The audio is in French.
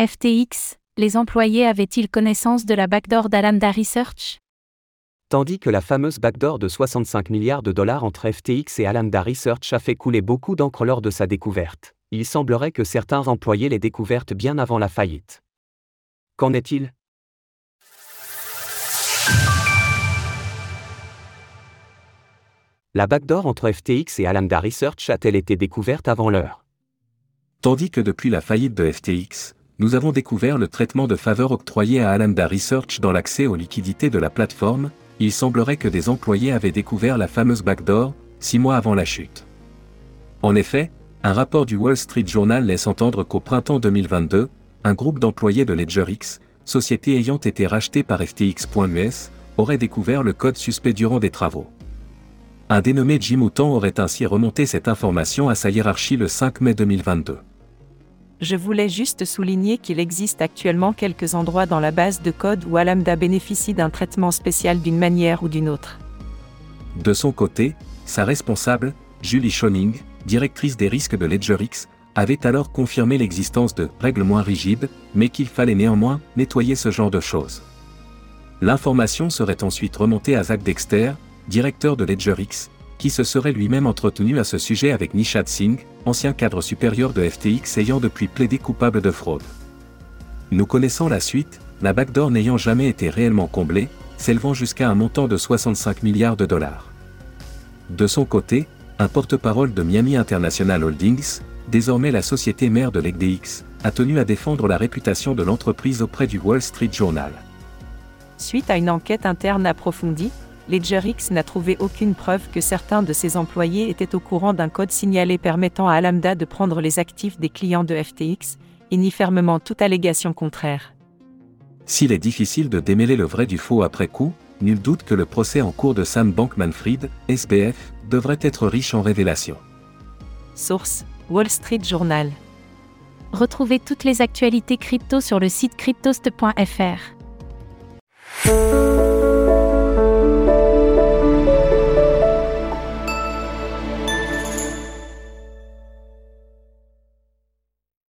FTX, les employés avaient-ils connaissance de la backdoor d'Alamda Research? Tandis que la fameuse backdoor de 65 milliards de dollars entre FTX et Alamda Research a fait couler beaucoup d'encre lors de sa découverte, il semblerait que certains employés l'aient découverte bien avant la faillite. Qu'en est-il? La backdoor entre FTX et Alamda Research a-t-elle été découverte avant l'heure? Tandis que depuis la faillite de FTX, nous avons découvert le traitement de faveur octroyé à Alamda Research dans l'accès aux liquidités de la plateforme, il semblerait que des employés avaient découvert la fameuse backdoor, six mois avant la chute. En effet, un rapport du Wall Street Journal laisse entendre qu'au printemps 2022, un groupe d'employés de LedgerX, société ayant été rachetée par FTX.us, aurait découvert le code suspect durant des travaux. Un dénommé Jim Houghton aurait ainsi remonté cette information à sa hiérarchie le 5 mai 2022. Je voulais juste souligner qu'il existe actuellement quelques endroits dans la base de code où Alamda bénéficie d'un traitement spécial d'une manière ou d'une autre. De son côté, sa responsable, Julie Schoening, directrice des risques de LedgerX, avait alors confirmé l'existence de règles moins rigides, mais qu'il fallait néanmoins nettoyer ce genre de choses. L'information serait ensuite remontée à Zach Dexter, directeur de LedgerX, qui se serait lui-même entretenu à ce sujet avec Nishad Singh, ancien cadre supérieur de FTX ayant depuis plaidé coupable de fraude. Nous connaissons la suite, la backdoor n'ayant jamais été réellement comblée, s'élevant jusqu'à un montant de 65 milliards de dollars. De son côté, un porte-parole de Miami International Holdings, désormais la société mère de l'EGDX, a tenu à défendre la réputation de l'entreprise auprès du Wall Street Journal. Suite à une enquête interne approfondie, LedgerX n'a trouvé aucune preuve que certains de ses employés étaient au courant d'un code signalé permettant à Alamda de prendre les actifs des clients de FTX, et nie fermement toute allégation contraire. S'il est difficile de démêler le vrai du faux après coup, nul doute que le procès en cours de Sam Bankman-Fried, SBF, devrait être riche en révélations. Source Wall Street Journal. Retrouvez toutes les actualités crypto sur le site cryptost.fr.